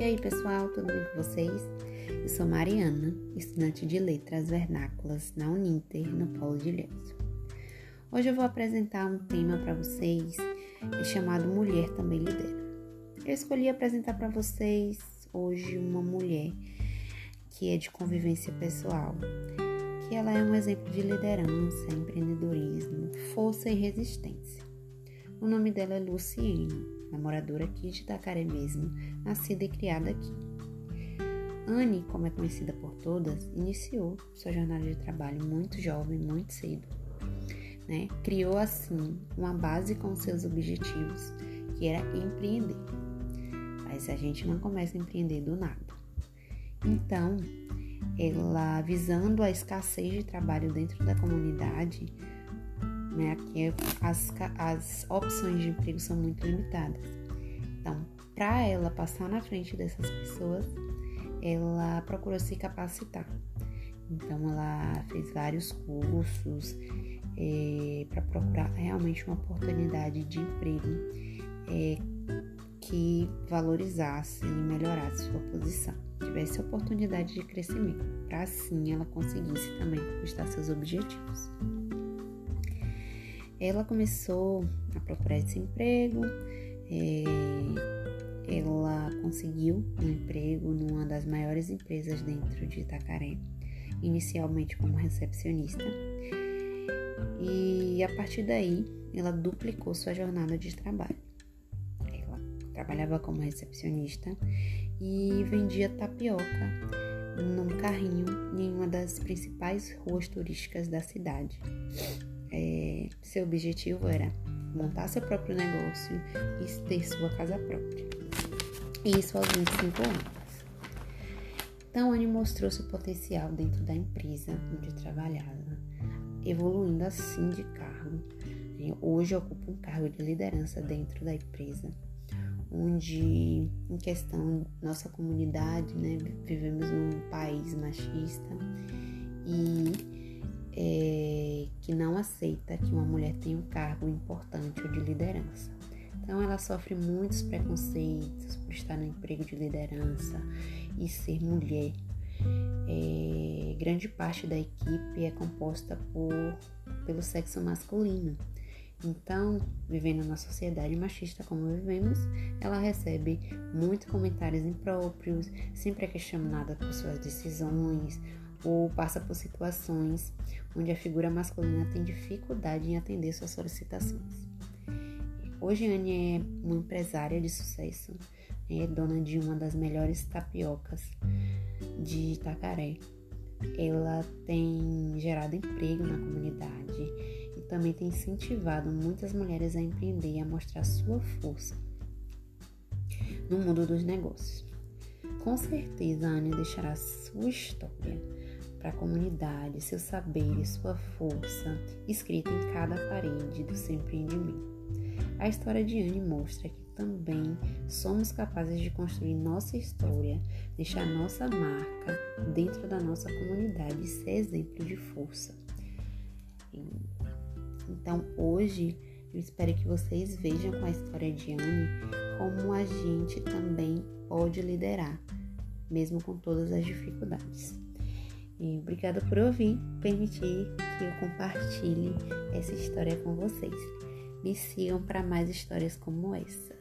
pessoal, tudo bem com vocês? Eu sou Mariana, estudante de Letras Vernáculas na Uninter, no Polo de Ilhéus. Hoje eu vou apresentar um tema para vocês chamado Mulher Também Lidera. Eu escolhi apresentar para vocês hoje uma mulher que é de convivência pessoal, que ela é um exemplo de liderança, empreendedorismo, força e resistência. O nome dela é Luciene namoradora aqui de Itacaré mesmo, nascida e criada aqui. Anne, como é conhecida por todas, iniciou sua jornada de trabalho muito jovem, muito cedo. Né? Criou assim uma base com seus objetivos, que era empreender. Mas a gente não começa a empreender do nada. Então, ela visando a escassez de trabalho dentro da comunidade, né? Aqui as, as opções de emprego são muito limitadas. Então, para ela passar na frente dessas pessoas, ela procurou se capacitar. Então, ela fez vários cursos é, para procurar realmente uma oportunidade de emprego é, que valorizasse e melhorasse sua posição, tivesse oportunidade de crescimento, para assim ela conseguisse também conquistar seus objetivos. Ela começou a procurar esse emprego, é, ela conseguiu um emprego numa das maiores empresas dentro de Itacaré, inicialmente como recepcionista. E a partir daí, ela duplicou sua jornada de trabalho. Ela trabalhava como recepcionista e vendia tapioca num carrinho em uma das principais ruas turísticas da cidade é, seu objetivo era montar seu próprio negócio e ter sua casa própria. Isso aos 25 anos. Então, Anne mostrou seu potencial dentro da empresa onde trabalhava, evoluindo assim de cargo. Hoje ocupa um cargo de liderança dentro da empresa, onde, em questão, nossa comunidade, né, vivemos num país machista e é, que não aceita que uma mulher tenha um cargo importante ou de liderança. Então, ela sofre muitos preconceitos por estar no emprego de liderança e ser mulher. É, grande parte da equipe é composta por, pelo sexo masculino. Então, vivendo numa sociedade machista como vivemos, ela recebe muitos comentários impróprios, sempre é questionada por suas decisões ou passa por situações onde a figura masculina tem dificuldade em atender suas solicitações. Hoje, Anne é uma empresária de sucesso, é dona de uma das melhores tapiocas de Itacaré. Ela tem gerado emprego na comunidade e também tem incentivado muitas mulheres a empreender e a mostrar sua força no mundo dos negócios. Com certeza, a Anne deixará sua história para a comunidade, seu saber e sua força escrita em cada parede do seu empreendimento. A história de Anne mostra que também somos capazes de construir nossa história, deixar nossa marca dentro da nossa comunidade e ser exemplo de força. Então, hoje, eu espero que vocês vejam com a história de Anne como a gente também pode liderar, mesmo com todas as dificuldades. E obrigada por ouvir, permitir que eu compartilhe essa história com vocês. Me sigam para mais histórias como essa.